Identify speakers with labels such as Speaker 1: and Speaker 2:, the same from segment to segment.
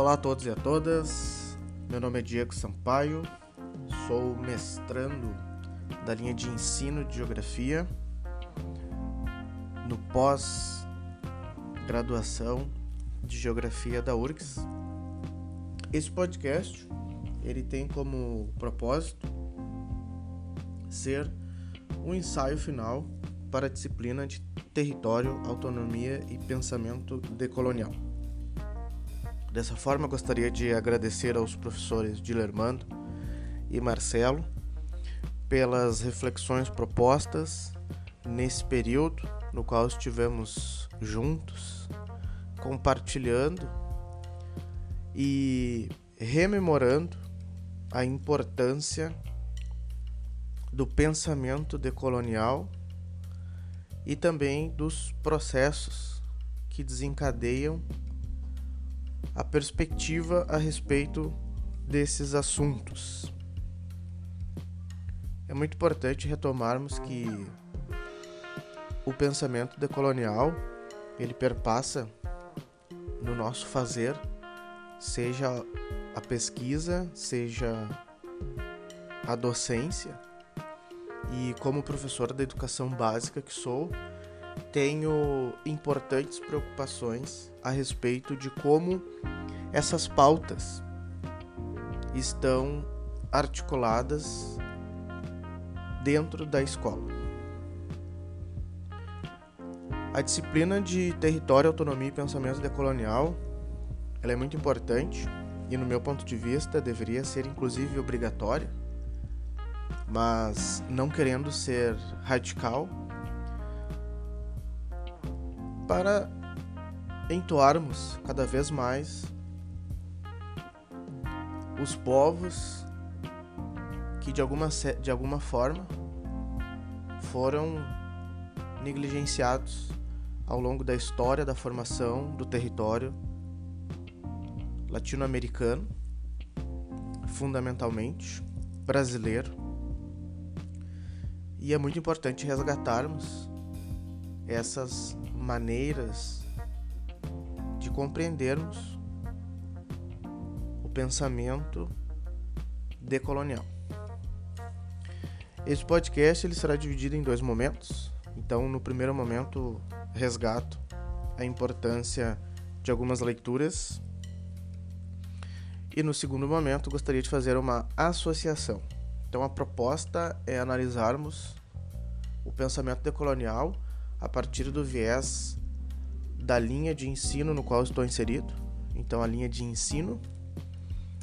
Speaker 1: Olá a todos e a todas, meu nome é Diego Sampaio, sou mestrando da linha de ensino de geografia no pós-graduação de geografia da URGS. Esse podcast ele tem como propósito ser um ensaio final para a disciplina de território, autonomia e pensamento decolonial. Dessa forma, gostaria de agradecer aos professores Dilermando e Marcelo pelas reflexões propostas nesse período no qual estivemos juntos, compartilhando e rememorando a importância do pensamento decolonial e também dos processos que desencadeiam a perspectiva a respeito desses assuntos. É muito importante retomarmos que o pensamento decolonial ele perpassa no nosso fazer, seja a pesquisa, seja a docência. E como professor da educação básica que sou, tenho importantes preocupações a respeito de como essas pautas estão articuladas dentro da escola. A disciplina de território, autonomia e pensamento decolonial ela é muito importante e, no meu ponto de vista, deveria ser inclusive obrigatória, mas não querendo ser radical, para entoarmos cada vez mais os povos que de alguma, de alguma forma foram negligenciados ao longo da história da formação do território latino-americano, fundamentalmente brasileiro. E é muito importante resgatarmos essas maneiras de compreendermos o pensamento decolonial. Esse podcast ele será dividido em dois momentos. Então, no primeiro momento, resgato a importância de algumas leituras. E no segundo momento, gostaria de fazer uma associação. Então, a proposta é analisarmos o pensamento decolonial a partir do viés da linha de ensino no qual estou inserido, então a linha de ensino,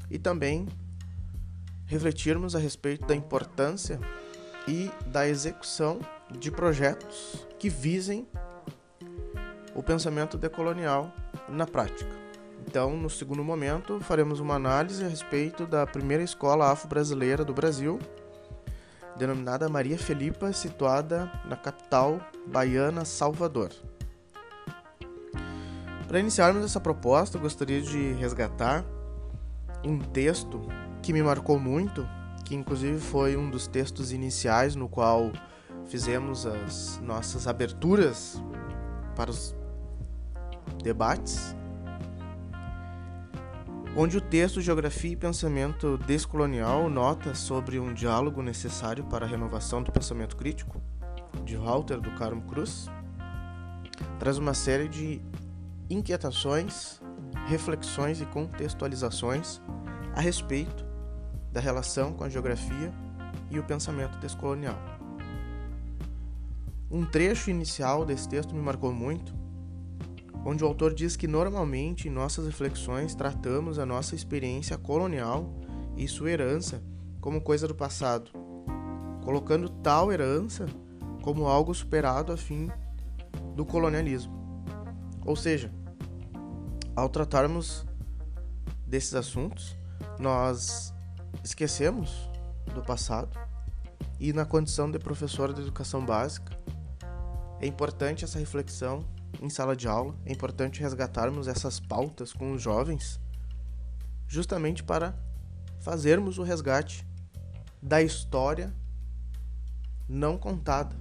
Speaker 1: e também refletirmos a respeito da importância e da execução de projetos que visem o pensamento decolonial na prática. Então, no segundo momento, faremos uma análise a respeito da primeira escola afro-brasileira do Brasil, denominada Maria Felipa, situada na capital baiana Salvador. Para iniciarmos essa proposta, gostaria de resgatar um texto que me marcou muito, que inclusive foi um dos textos iniciais no qual fizemos as nossas aberturas para os debates onde o texto Geografia e Pensamento Descolonial nota sobre um diálogo necessário para a renovação do pensamento crítico, de Walter do Carmo Cruz, traz uma série de inquietações, reflexões e contextualizações a respeito da relação com a geografia e o pensamento descolonial. Um trecho inicial desse texto me marcou muito onde o autor diz que normalmente em nossas reflexões tratamos a nossa experiência colonial e sua herança como coisa do passado, colocando tal herança como algo superado a fim do colonialismo. Ou seja, ao tratarmos desses assuntos, nós esquecemos do passado e na condição de professor de educação básica é importante essa reflexão em sala de aula, é importante resgatarmos essas pautas com os jovens, justamente para fazermos o resgate da história não contada,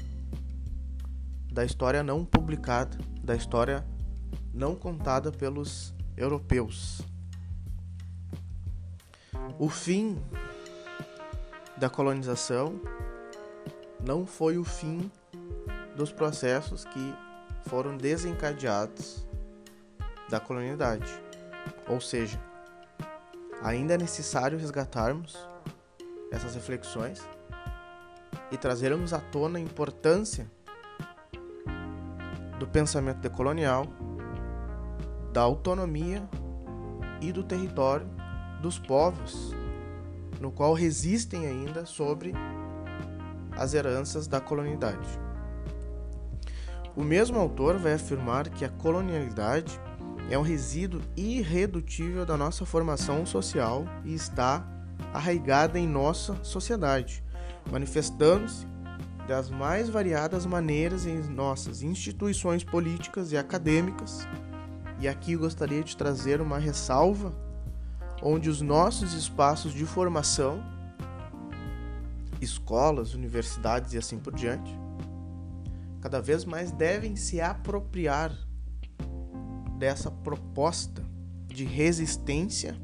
Speaker 1: da história não publicada, da história não contada pelos europeus. O fim da colonização não foi o fim dos processos que foram desencadeados da colonialidade. Ou seja, ainda é necessário resgatarmos essas reflexões e trazermos à tona a importância do pensamento decolonial, da autonomia e do território dos povos, no qual resistem ainda sobre as heranças da colonialidade. O mesmo autor vai afirmar que a colonialidade é um resíduo irredutível da nossa formação social e está arraigada em nossa sociedade, manifestando-se das mais variadas maneiras em nossas instituições políticas e acadêmicas. E aqui gostaria de trazer uma ressalva onde os nossos espaços de formação, escolas, universidades e assim por diante, cada vez mais devem se apropriar dessa proposta de resistência,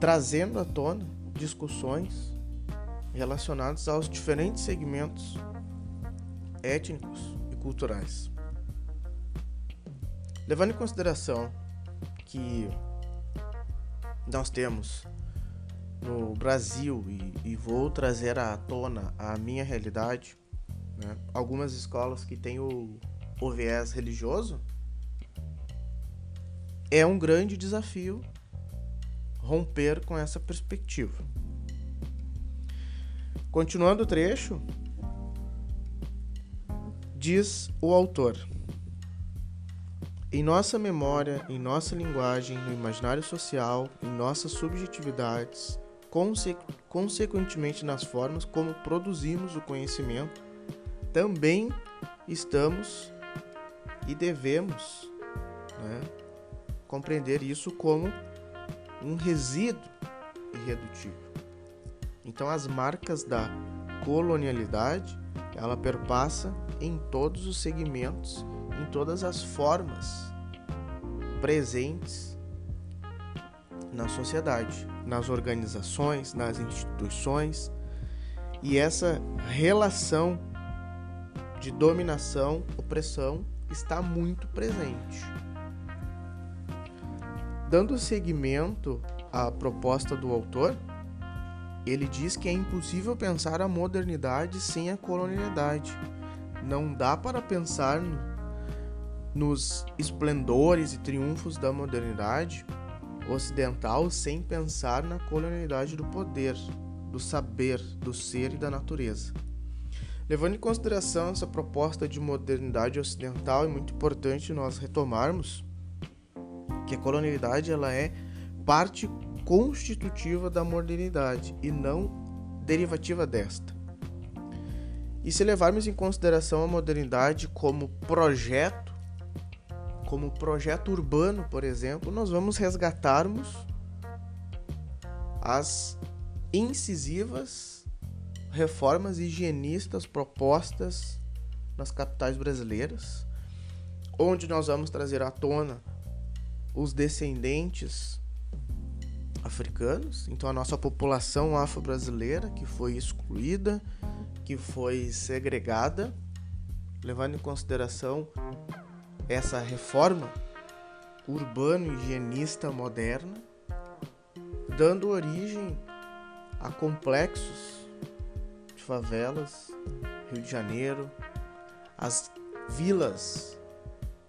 Speaker 1: trazendo à tona discussões relacionadas aos diferentes segmentos étnicos e culturais. Levando em consideração que nós temos no Brasil e, e, vou trazer à tona a minha realidade, né? algumas escolas que têm o, o viés religioso, é um grande desafio romper com essa perspectiva. Continuando o trecho, diz o autor. Em nossa memória, em nossa linguagem, no imaginário social, em nossas subjetividades, conse consequentemente nas formas como produzimos o conhecimento, também estamos e devemos né, compreender isso como um resíduo irredutível. Então as marcas da colonialidade, ela perpassa em todos os segmentos, em todas as formas presentes na sociedade, nas organizações, nas instituições, e essa relação de dominação, opressão está muito presente. Dando seguimento à proposta do autor, ele diz que é impossível pensar a modernidade sem a colonialidade. Não dá para pensar no, nos esplendores e triunfos da modernidade ocidental sem pensar na colonialidade do poder, do saber, do ser e da natureza. Levando em consideração essa proposta de modernidade ocidental, é muito importante nós retomarmos que a colonialidade ela é parte constitutiva da modernidade e não derivativa desta. E se levarmos em consideração a modernidade como projeto, como projeto urbano, por exemplo, nós vamos resgatarmos as incisivas reformas higienistas propostas nas capitais brasileiras, onde nós vamos trazer à tona os descendentes africanos, então a nossa população afro-brasileira que foi excluída, que foi segregada, levando em consideração essa reforma urbano-higienista moderna, dando origem a complexos de favelas, Rio de Janeiro, as vilas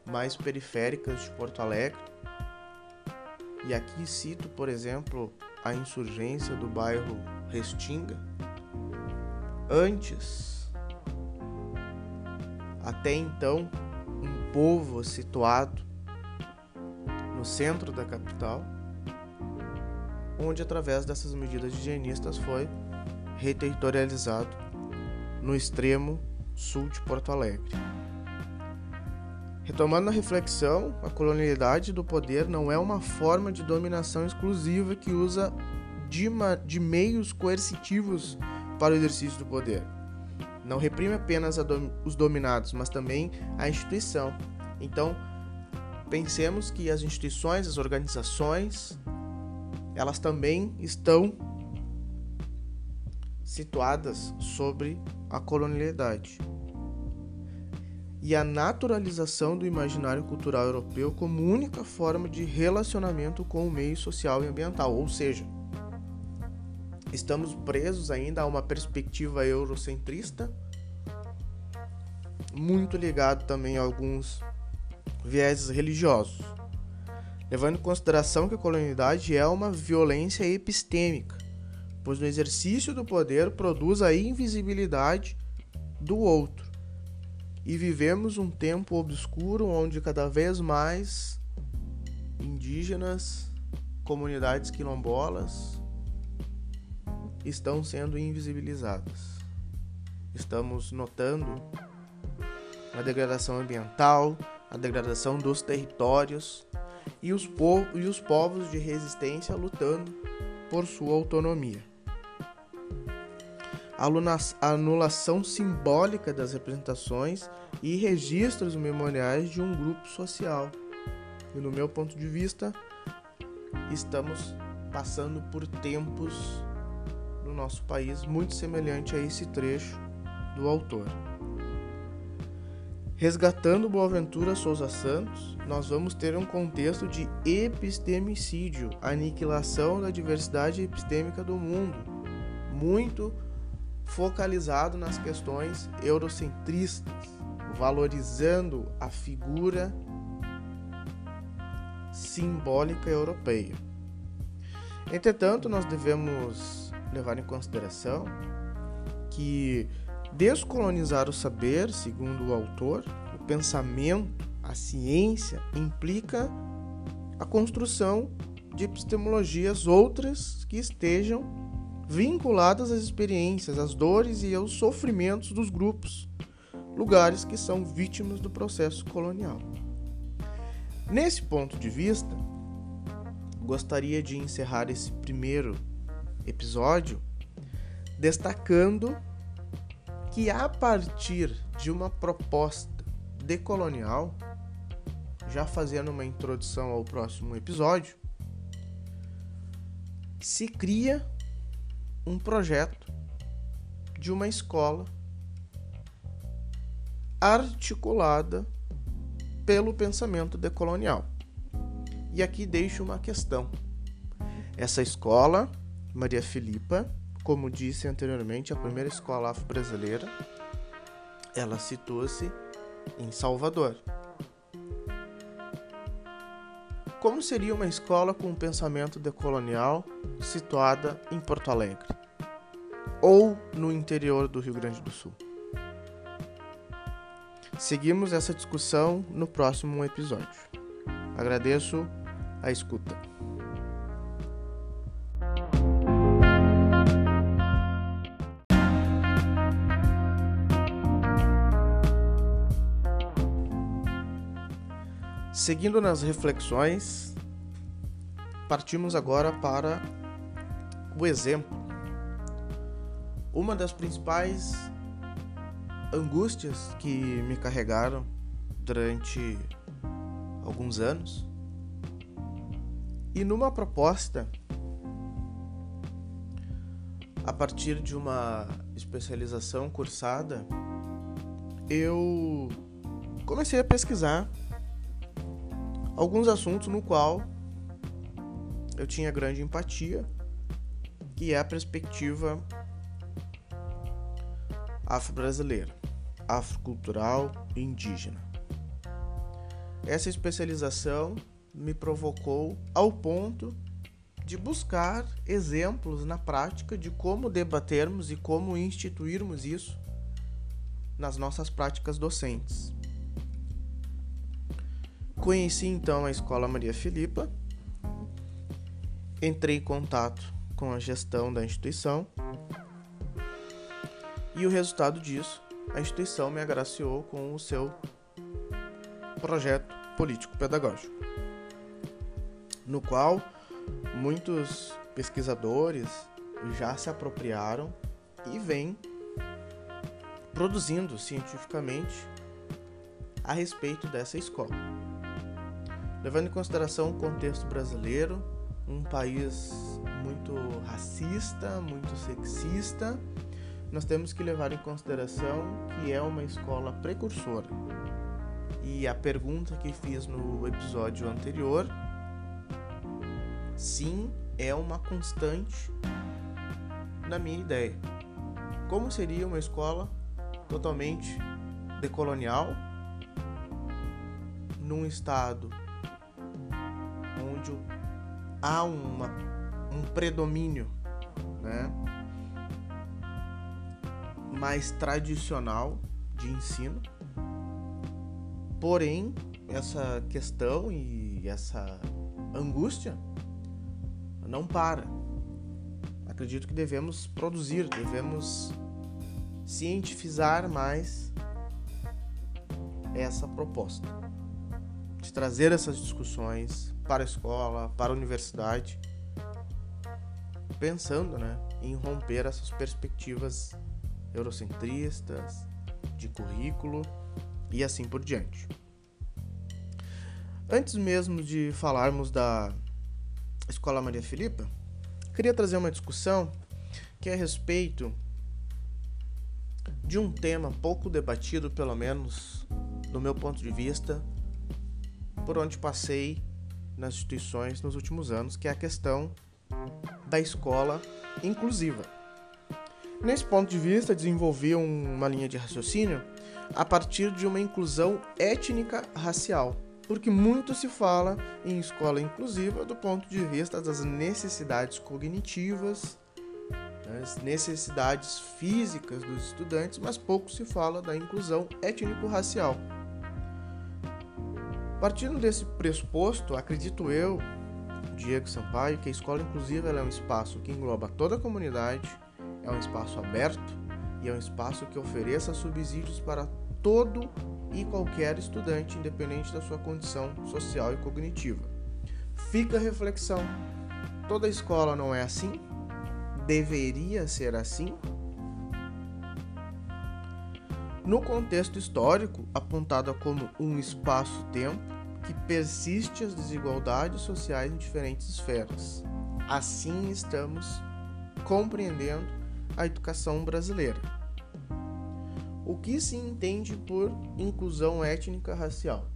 Speaker 1: mais periféricas de Porto Alegre, e aqui cito, por exemplo, a insurgência do bairro Restinga. Antes, até então, povo situado no centro da capital, onde através dessas medidas higienistas foi reterritorializado no extremo sul de Porto Alegre. Retomando a reflexão, a colonialidade do poder não é uma forma de dominação exclusiva que usa de, de meios coercitivos para o exercício do poder. Não reprime apenas dom os dominados, mas também a instituição. Então, pensemos que as instituições, as organizações elas também estão situadas sobre a colonialidade e a naturalização do imaginário cultural europeu como única forma de relacionamento com o meio social e ambiental, ou seja, estamos presos ainda a uma perspectiva eurocentrista, muito ligado também a alguns vieses religiosos, levando em consideração que a colonialidade é uma violência epistêmica, pois no exercício do poder produz a invisibilidade do outro. E vivemos um tempo obscuro onde cada vez mais indígenas, comunidades quilombolas estão sendo invisibilizadas. Estamos notando a degradação ambiental, a degradação dos territórios e os, po e os povos de resistência lutando por sua autonomia. A anulação simbólica das representações e registros memoriais de um grupo social. E no meu ponto de vista, estamos passando por tempos no nosso país muito semelhante a esse trecho do autor. Resgatando Boaventura Souza Santos, nós vamos ter um contexto de epistemicídio, aniquilação da diversidade epistêmica do mundo, muito focalizado nas questões eurocentristas, valorizando a figura simbólica europeia. Entretanto, nós devemos levar em consideração que Descolonizar o saber, segundo o autor, o pensamento, a ciência, implica a construção de epistemologias outras que estejam vinculadas às experiências, às dores e aos sofrimentos dos grupos, lugares que são vítimas do processo colonial. Nesse ponto de vista, gostaria de encerrar esse primeiro episódio destacando que a partir de uma proposta decolonial, já fazendo uma introdução ao próximo episódio, se cria um projeto de uma escola articulada pelo pensamento decolonial. E aqui deixo uma questão. Essa escola, Maria Filipa, como disse anteriormente, a primeira escola afro-brasileira, ela situa-se em Salvador. Como seria uma escola com um pensamento decolonial situada em Porto Alegre ou no interior do Rio Grande do Sul? Seguimos essa discussão no próximo episódio. Agradeço a escuta. Seguindo nas reflexões, partimos agora para o exemplo. Uma das principais angústias que me carregaram durante alguns anos e numa proposta a partir de uma especialização cursada, eu comecei a pesquisar alguns assuntos no qual eu tinha grande empatia, que é a perspectiva afro-brasileira, afrocultural e indígena. Essa especialização me provocou ao ponto de buscar exemplos na prática de como debatermos e como instituirmos isso nas nossas práticas docentes. Conheci então a Escola Maria Filipa, entrei em contato com a gestão da instituição. E o resultado disso, a instituição me agraciou com o seu projeto político-pedagógico, no qual muitos pesquisadores já se apropriaram e vêm produzindo cientificamente a respeito dessa escola levando em consideração o contexto brasileiro, um país muito racista, muito sexista, nós temos que levar em consideração que é uma escola precursora. E a pergunta que fiz no episódio anterior, sim, é uma constante na minha ideia. Como seria uma escola totalmente decolonial num estado há uma, um predomínio né, mais tradicional de ensino. Porém, essa questão e essa angústia não para. Acredito que devemos produzir, devemos cientificar mais essa proposta de trazer essas discussões para a escola, para a universidade, pensando né, em romper essas perspectivas eurocentristas, de currículo e assim por diante. Antes mesmo de falarmos da Escola Maria Filipa, queria trazer uma discussão que é a respeito de um tema pouco debatido, pelo menos do meu ponto de vista, por onde passei nas instituições nos últimos anos, que é a questão da escola inclusiva. Nesse ponto de vista, desenvolvi uma linha de raciocínio a partir de uma inclusão étnica racial, porque muito se fala em escola inclusiva do ponto de vista das necessidades cognitivas, das necessidades físicas dos estudantes, mas pouco se fala da inclusão étnico-racial. Partindo desse pressuposto, acredito eu, Diego Sampaio, que a escola inclusiva é um espaço que engloba toda a comunidade, é um espaço aberto e é um espaço que ofereça subsídios para todo e qualquer estudante, independente da sua condição social e cognitiva. Fica a reflexão: toda escola não é assim? Deveria ser assim? No contexto histórico, apontada como um espaço-tempo que persiste as desigualdades sociais em diferentes esferas. Assim estamos compreendendo a educação brasileira. O que se entende por inclusão étnica racial?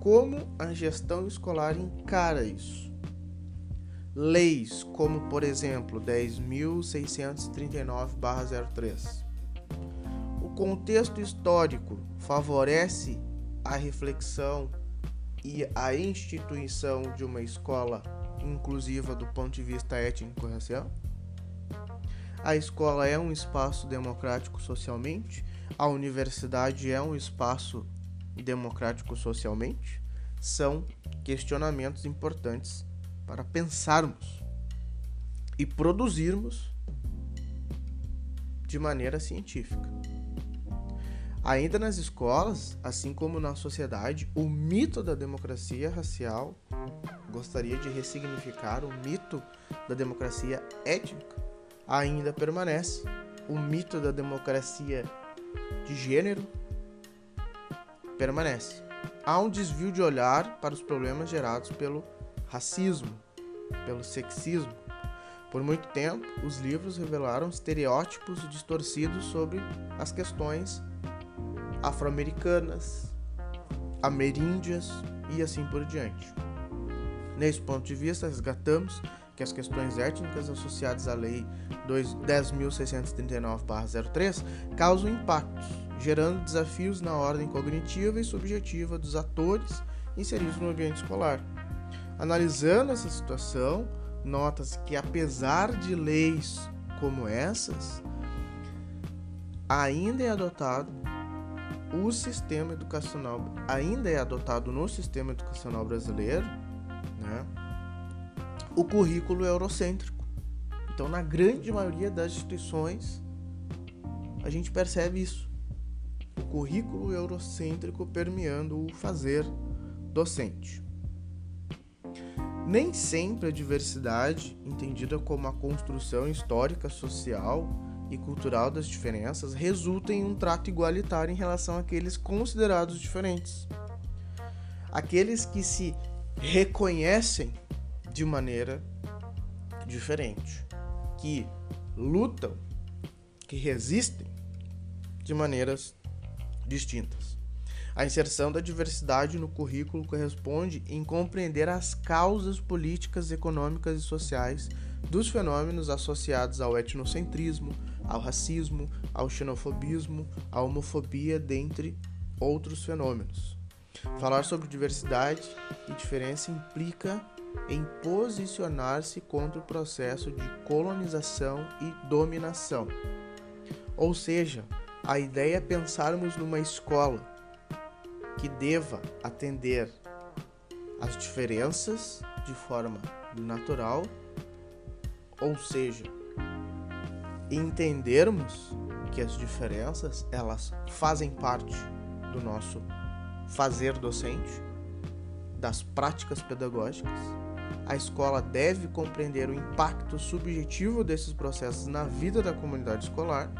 Speaker 1: Como a gestão escolar encara isso? Leis como, por exemplo, 10.639-03. O contexto histórico favorece a reflexão e a instituição de uma escola inclusiva do ponto de vista étnico-racial? A escola é um espaço democrático socialmente? A universidade é um espaço democrático socialmente? São questionamentos importantes para pensarmos e produzirmos de maneira científica. Ainda nas escolas, assim como na sociedade, o mito da democracia racial gostaria de ressignificar o mito da democracia étnica ainda permanece. O mito da democracia de gênero permanece. Há um desvio de olhar para os problemas gerados pelo racismo, pelo sexismo. Por muito tempo, os livros revelaram estereótipos distorcidos sobre as questões afro-americanas, ameríndias e assim por diante. Nesse ponto de vista, resgatamos que as questões étnicas associadas à Lei 10.639-03 causam impactos, gerando desafios na ordem cognitiva e subjetiva dos atores inseridos no ambiente escolar. Analisando essa situação, nota-se que, apesar de leis como essas, ainda é adotado o sistema educacional, ainda é adotado no sistema educacional brasileiro, né? o currículo eurocêntrico. Então, na grande maioria das instituições, a gente percebe isso. O currículo eurocêntrico permeando o fazer docente. Nem sempre a diversidade, entendida como a construção histórica, social e cultural das diferenças, resulta em um trato igualitário em relação àqueles considerados diferentes. Aqueles que se reconhecem de maneira diferente, que lutam, que resistem de maneiras distintas. A inserção da diversidade no currículo corresponde em compreender as causas políticas, econômicas e sociais dos fenômenos associados ao etnocentrismo, ao racismo, ao xenofobismo, à homofobia, dentre outros fenômenos. Falar sobre diversidade e diferença implica em posicionar-se contra o processo de colonização e dominação. Ou seja, a ideia é pensarmos numa escola que deva atender as diferenças de forma natural, ou seja, entendermos que as diferenças elas fazem parte do nosso fazer docente, das práticas pedagógicas. A escola deve compreender o impacto subjetivo desses processos na vida da comunidade escolar.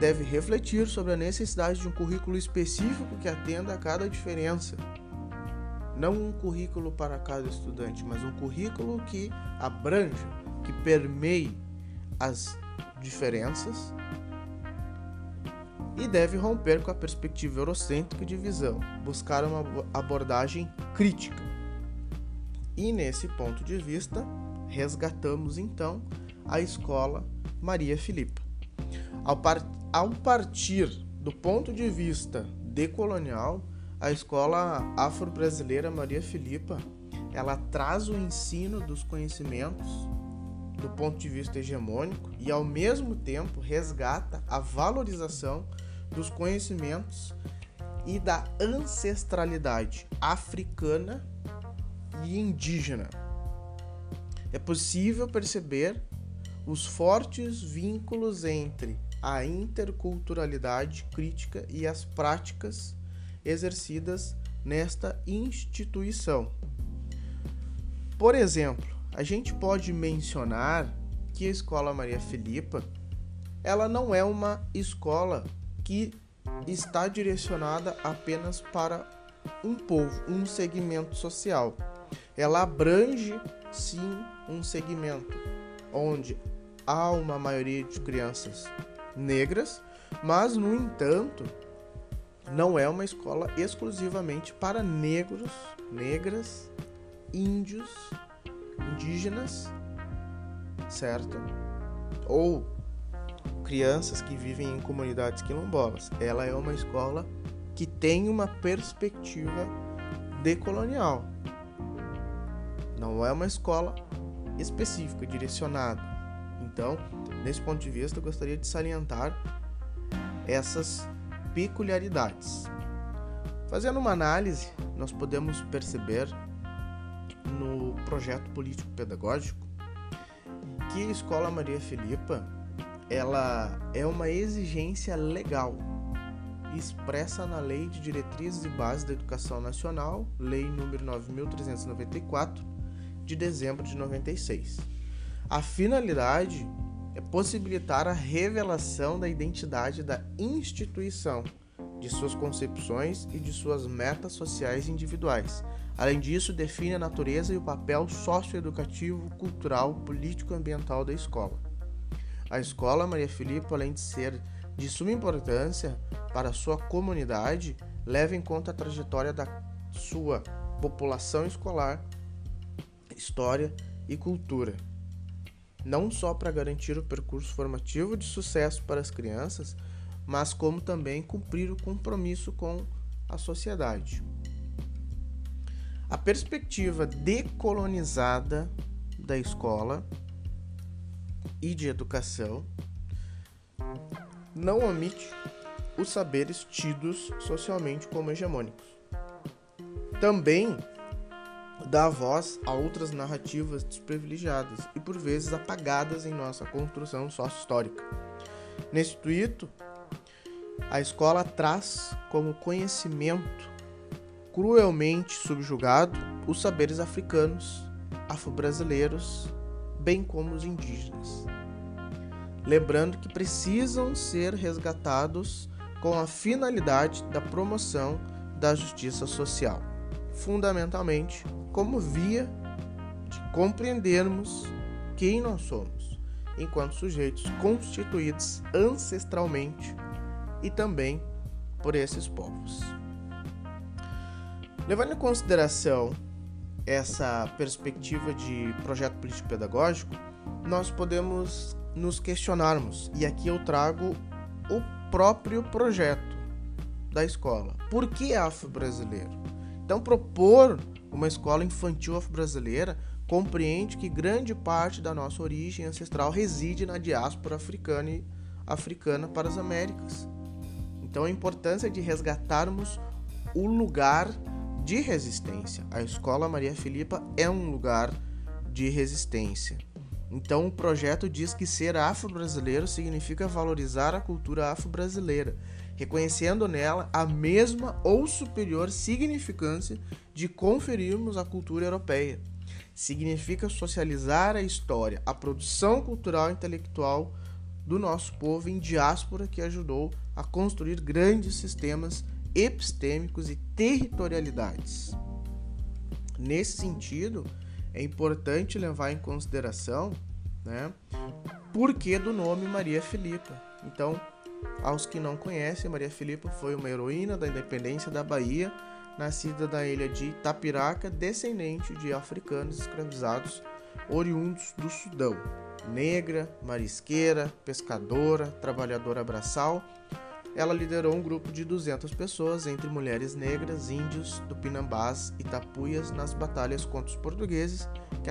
Speaker 1: Deve refletir sobre a necessidade de um currículo específico que atenda a cada diferença. Não um currículo para cada estudante, mas um currículo que abranja, que permeie as diferenças e deve romper com a perspectiva eurocêntrica de visão, buscar uma abordagem crítica. E nesse ponto de vista, resgatamos então a escola Maria Filipa. Ao, par ao partir do ponto de vista decolonial, a escola afro-brasileira Maria Filipa, ela traz o ensino dos conhecimentos do ponto de vista hegemônico e ao mesmo tempo resgata a valorização dos conhecimentos e da ancestralidade africana e indígena. É possível perceber os fortes vínculos entre a interculturalidade crítica e as práticas exercidas nesta instituição. Por exemplo, a gente pode mencionar que a Escola Maria Filipa ela não é uma escola que está direcionada apenas para um povo, um segmento social. Ela abrange sim um segmento onde há uma maioria de crianças negras, mas no entanto, não é uma escola exclusivamente para negros, negras, índios, indígenas, certo? Ou crianças que vivem em comunidades quilombolas. Ela é uma escola que tem uma perspectiva decolonial. Não é uma escola específica, direcionada. Então, nesse ponto de vista, eu gostaria de salientar essas peculiaridades. Fazendo uma análise, nós podemos perceber no projeto político-pedagógico que a Escola Maria Filipa ela é uma exigência legal expressa na Lei de Diretrizes e Bases da Educação Nacional, Lei número 9394, de dezembro de 96. A finalidade é possibilitar a revelação da identidade da instituição, de suas concepções e de suas metas sociais individuais. Além disso, define a natureza e o papel socioeducativo, cultural, político-ambiental da escola. A escola Maria Filipe, além de ser de suma importância para a sua comunidade, leva em conta a trajetória da sua população escolar, história e cultura. Não só para garantir o percurso formativo de sucesso para as crianças, mas como também cumprir o compromisso com a sociedade. A perspectiva decolonizada da escola e de educação não omite os saberes tidos socialmente como hegemônicos. Também dá voz a outras narrativas desprivilegiadas e por vezes apagadas em nossa construção sócio-histórica. Nesse intuito, a escola traz como conhecimento cruelmente subjugado os saberes africanos, afro-brasileiros bem como os indígenas. Lembrando que precisam ser resgatados com a finalidade da promoção da justiça social, fundamentalmente como via compreendermos quem nós somos, enquanto sujeitos constituídos ancestralmente e também por esses povos. Levando em consideração essa perspectiva de projeto político-pedagógico, nós podemos nos questionarmos, e aqui eu trago o próprio projeto da escola. Por que afro-brasileiro? Então, propor uma escola infantil afro-brasileira compreende que grande parte da nossa origem ancestral reside na diáspora africana e africana para as Américas. Então, a importância de resgatarmos o lugar de resistência. A Escola Maria Filipa é um lugar de resistência. Então, o projeto diz que ser afro-brasileiro significa valorizar a cultura afro-brasileira, reconhecendo nela a mesma ou superior significância de conferirmos a cultura europeia. Significa socializar a história, a produção cultural e intelectual do nosso povo em diáspora que ajudou a construir grandes sistemas epistêmicos e territorialidades. Nesse sentido, é importante levar em consideração né, porquê do nome Maria Filipa. Então, aos que não conhecem, Maria Filipa foi uma heroína da independência da Bahia, nascida da ilha de Itapiraca, descendente de africanos escravizados oriundos do Sudão. Negra, marisqueira, pescadora, trabalhadora braçal, ela liderou um grupo de 200 pessoas, entre mulheres negras, índios, tupinambás e tapuias, nas batalhas contra os portugueses que,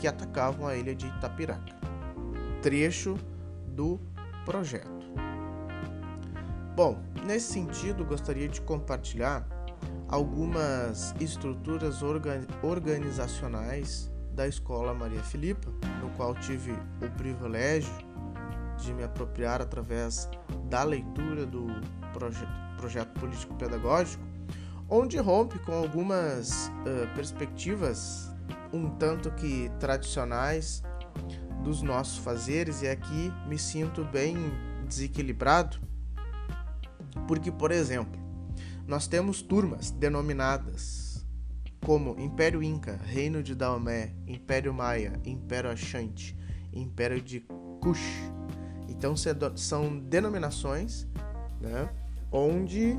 Speaker 1: que atacavam a ilha de Itapiraca. Trecho do projeto. Bom, nesse sentido, gostaria de compartilhar algumas estruturas organizacionais da Escola Maria Filipa, no qual tive o privilégio de me apropriar através da leitura do proje projeto político-pedagógico, onde rompe com algumas uh, perspectivas um tanto que tradicionais dos nossos fazeres, e aqui me sinto bem desequilibrado, porque, por exemplo, nós temos turmas denominadas como Império Inca, Reino de Daomé, Império Maia, Império Achante, Império de Kush, então são denominações né, onde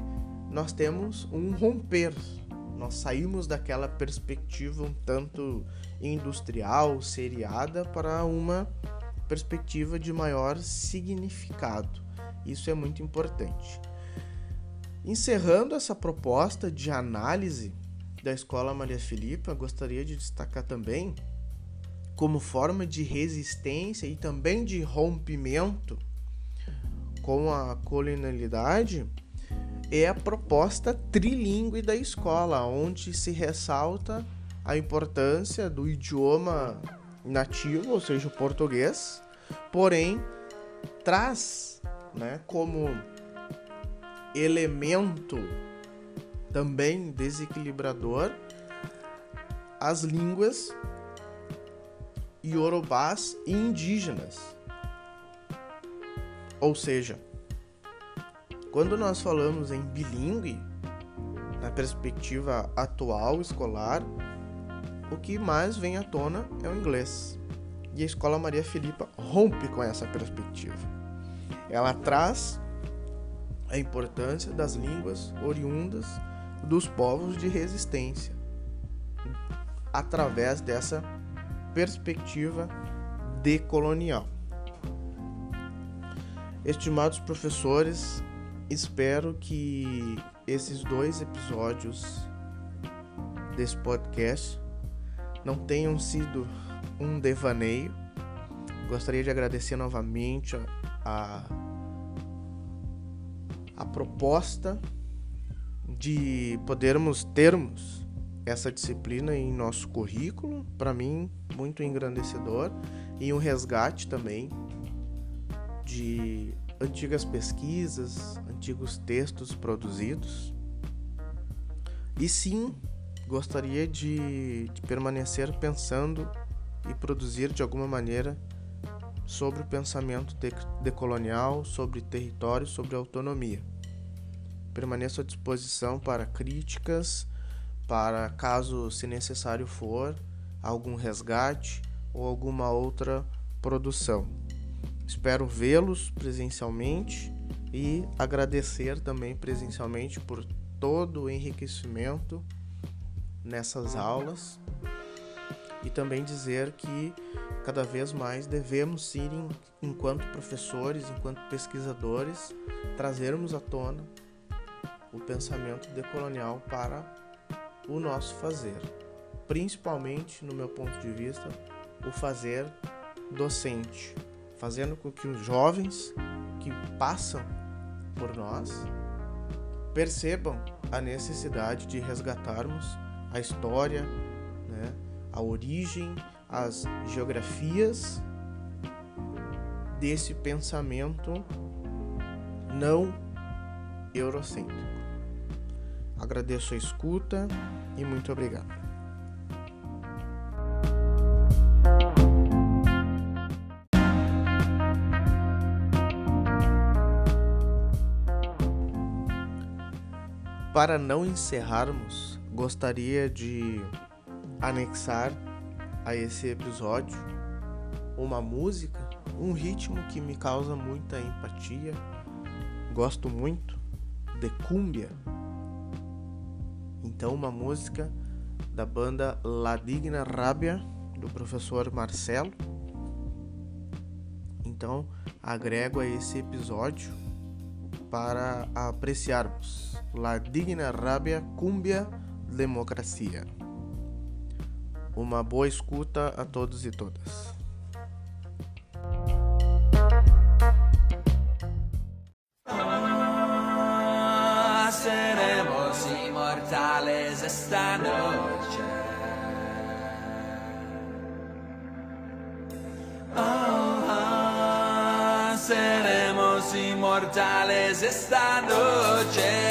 Speaker 1: nós temos um romper. Nós saímos daquela perspectiva um tanto industrial, seriada, para uma perspectiva de maior significado. Isso é muito importante. Encerrando essa proposta de análise da Escola Maria Filipa, gostaria de destacar também como forma de resistência e também de rompimento com a colonialidade é a proposta trilingue da escola, onde se ressalta a importância do idioma nativo, ou seja, o português, porém traz né, como elemento também desequilibrador as línguas iorubás e indígenas. Ou seja, quando nós falamos em bilíngue, na perspectiva atual escolar, o que mais vem à tona é o inglês. E a Escola Maria Filipa rompe com essa perspectiva. Ela traz a importância das línguas oriundas dos povos de resistência através dessa perspectiva decolonial. Estimados professores, espero que esses dois episódios desse podcast não tenham sido um devaneio. Gostaria de agradecer novamente a, a proposta de podermos termos essa disciplina em nosso currículo, para mim, muito engrandecedor, e um resgate também de antigas pesquisas, antigos textos produzidos. E sim, gostaria de, de permanecer pensando e produzir de alguma maneira sobre o pensamento decolonial, sobre território, sobre autonomia. Permaneço à disposição para críticas para, caso se necessário for, algum resgate ou alguma outra produção. Espero vê-los presencialmente e agradecer também presencialmente por todo o enriquecimento nessas aulas e também dizer que cada vez mais devemos ir, enquanto professores, enquanto pesquisadores, trazermos à tona o pensamento decolonial para o nosso fazer, principalmente, no meu ponto de vista, o fazer docente, fazendo com que os jovens que passam por nós percebam a necessidade de resgatarmos a história, né, a origem, as geografias desse pensamento não eurocêntrico. Agradeço a escuta e muito obrigado. Para não encerrarmos, gostaria de anexar a esse episódio uma música, um ritmo que me causa muita empatia. Gosto muito de cumbia. Então, uma música da banda La Digna Rábia, do professor Marcelo. Então, agrego a esse episódio para apreciarmos La Digna Rábia Cumbia Democracia. Uma boa escuta a todos e todas.
Speaker 2: Seremos esta noche. Ah, seremos inmortales esta noche.